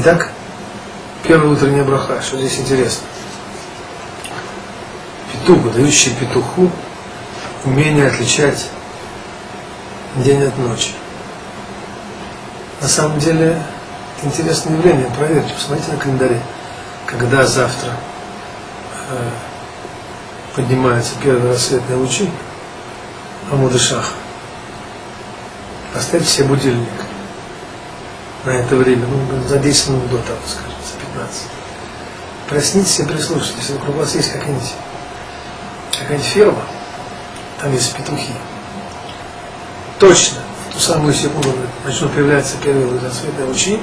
Итак, первая утренняя браха, что здесь интересно. Петух, дающий петуху умение отличать день от ночи. На самом деле, это интересное явление, проверьте, посмотрите на календаре, когда завтра э, поднимаются первые рассветные лучи, Амудышах, поставьте себе будильник на это время, ну, за 10 минут до того, скажем, за 15. Проснитесь и прислушайтесь, если вокруг вас есть какая-нибудь какая ферма, там есть петухи. Точно, в ту самую секунду начнут появляться первые рассветные лучи,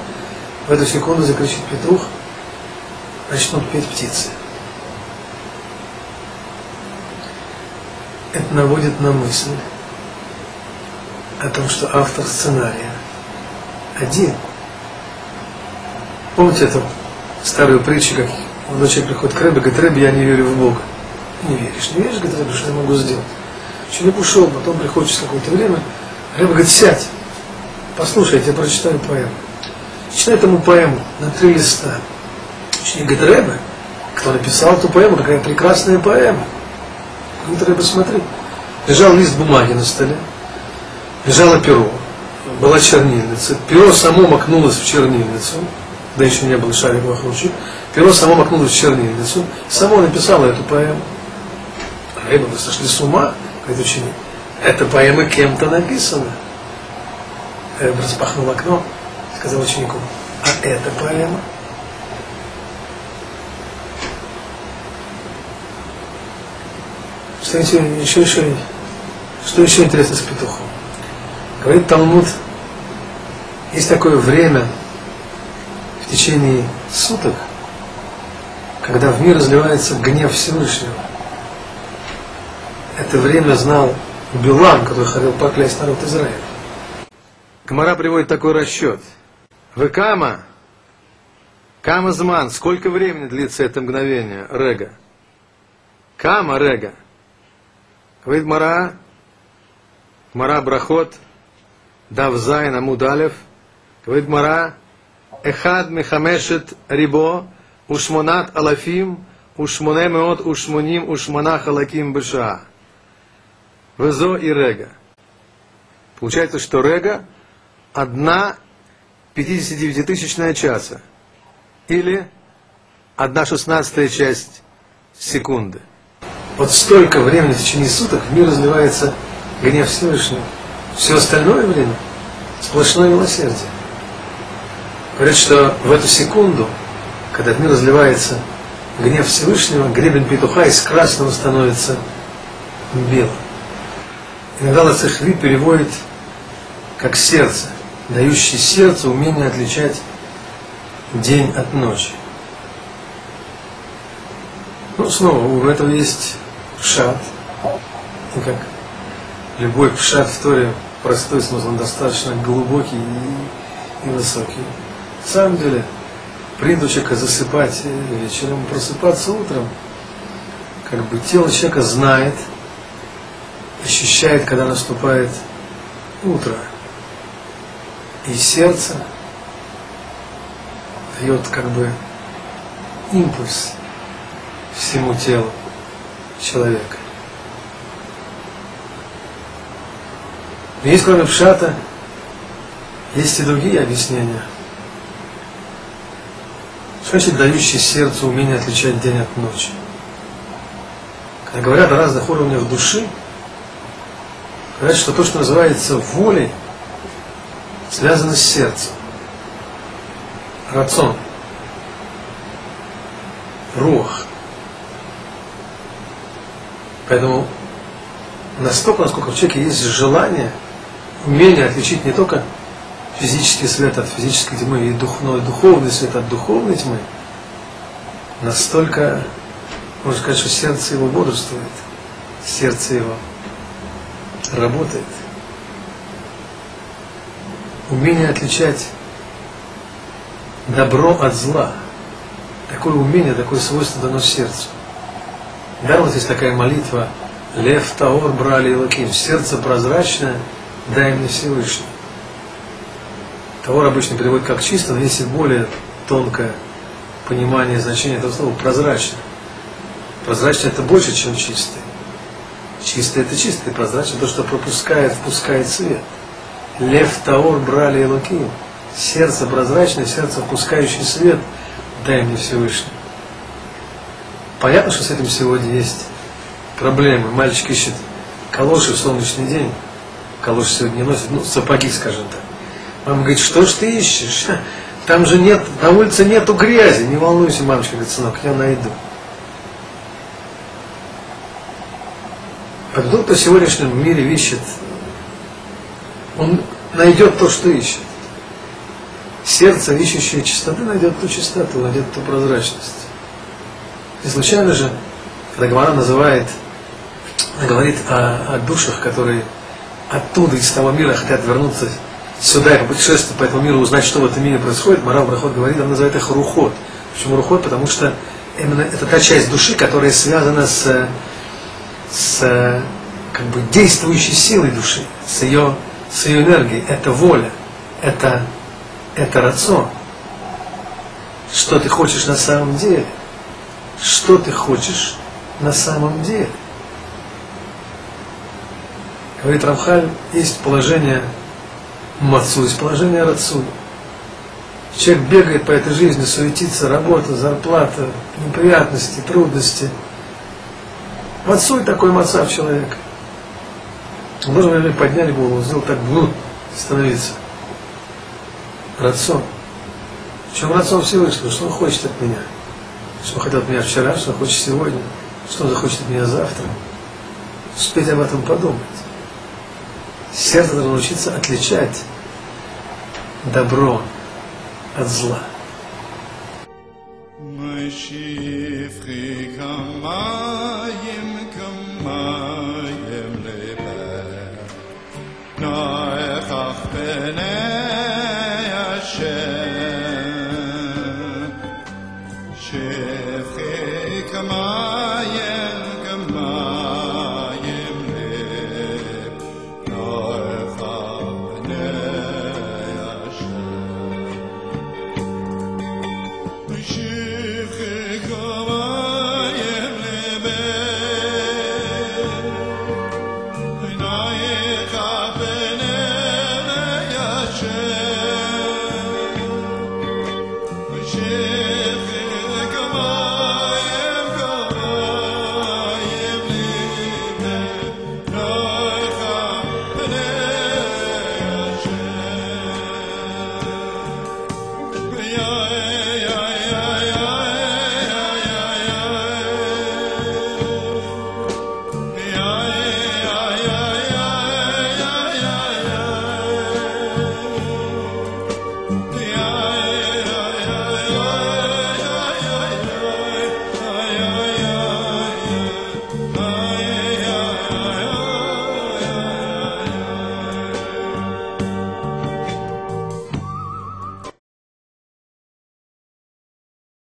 в эту секунду закричит петух, начнут петь птицы. Это наводит на мысль о том, что автор сценария один. Помните эту старую притчу, как молодой человек приходит к Рэбе, говорит, Рэбе, я не верю в Бога. Не веришь, не веришь, говорит Рэбе, что я могу сделать? Человек ушел, потом приходит через какое-то время, Рэбе говорит, сядь, послушай, я тебе прочитаю поэму. Читает ему поэму на три листа. Ученик говорит, Рэбе, кто написал эту поэму, какая прекрасная поэма. Говорит, Рэбе, смотри. Лежал лист бумаги на столе, лежало перо, была чернильница. Перо само макнулось в чернильницу, да еще не было шариковых ручек. Перо само макнулось в чернильницу, само написало эту поэму. Рыба, вы сошли с ума, говорит ученик. Эта поэма кем-то написана. Рэб распахнул окно, сказал ученику, а эта поэма? Что еще, еще, еще, что еще интересно с петухом? Говорит Талмуд, есть такое время течение суток, когда в мир разливается гнев Всевышнего. Это время знал Билам, который хотел проклясть народ Израиля. Гмара приводит такой расчет. וכמה, כמה זמן, сколько времени длится это мгновение, רגע? כמה רגע. Говорит Мара, Мара Брахот, Давзайн Амудалев, говорит Мара, Эхад Мехамешет Рибо, Ушмонат Алафим, Ушмоне Меот Ушмоним Ушмона Халаким Быша. Везо и Рега. Получается, что Рега одна 59-тысячная часа. Или одна шестнадцатая часть секунды. Вот столько времени в течение суток в мир разливается гнев Всевышнего. Все остальное время сплошное милосердие. Говорят, что в эту секунду, когда в мир разливается гнев Всевышнего, гребень петуха из красного становится белым. Иногда Лацехви переводит как сердце, дающее сердцу умение отличать день от ночи. Ну, снова, у этого есть пшат. И как любой пшат в Торе простой смысл, он достаточно глубокий и, и высокий. Самом деле, принято человека засыпать вечером, просыпаться утром, как бы тело человека знает, ощущает, когда наступает утро. И сердце дает как бы импульс всему телу человека. Но есть кроме пшата, есть и другие объяснения. Значит дающий сердцу умение отличать день от ночи? Когда говорят о разных уровнях души, говорят, что то, что называется волей, связано с сердцем. Рацион. Рух. Поэтому настолько, насколько в человеке есть желание, умение отличить не только физический свет от физической тьмы и духовный свет от духовной тьмы, настолько, можно сказать, что сердце его бодрствует, сердце его работает. Умение отличать добро от зла. Такое умение, такое свойство дано сердцу. Да, вот есть такая молитва Лев Таор брали и Лаким. Сердце прозрачное, дай мне Всевышний. Таор обычно переводит как чисто, но если более тонкое понимание значения этого слова прозрачно. Прозрачно это больше, чем чистый. Чистый это чистый, прозрачный то, что пропускает, впускает свет. Лев Таор брали и Луким. Сердце прозрачное, сердце впускающее свет, дай мне Всевышний. Понятно, что с этим сегодня есть проблемы. Мальчик ищет калоши в солнечный день. Калоши сегодня не носит, ну, сапоги, скажем так. Мама говорит, что ж ты ищешь? Там же нет, на улице нету грязи. Не волнуйся, мамочка, говорит, сынок, я найду. А тот, кто в сегодняшнем мире ищет, он найдет то, что ищет. Сердце, ищущее чистоты, найдет ту чистоту, найдет ту прозрачность. Не случайно же, когда Гмара называет, говорит о, о душах, которые оттуда, из того мира хотят вернуться сюда и попутешествовать по этому миру, узнать, что в этом мире происходит, Марал Брахот говорит, он называет их рухот. Почему рухот? Потому что именно это та часть души, которая связана с, с как бы действующей силой души, с ее, с ее энергией. Это воля, это, это рацион. Что ты хочешь на самом деле? Что ты хочешь на самом деле? Говорит Рамхаль, есть положение Мацу, есть положение Рацу. Человек бегает по этой жизни, суетится, работа, зарплата, неприятности, трудности. Мацуй такой мацав человека. Можно наверное, поднять голову, сделал так, ну, становиться. Рацион. В чем рацион Всевышнего? Что он хочет от меня? Что он хотел от меня вчера, что он хочет сегодня? Что он захочет от меня завтра? Успеть об этом подумать. Сердце должно научиться отличать добро от зла. Señor.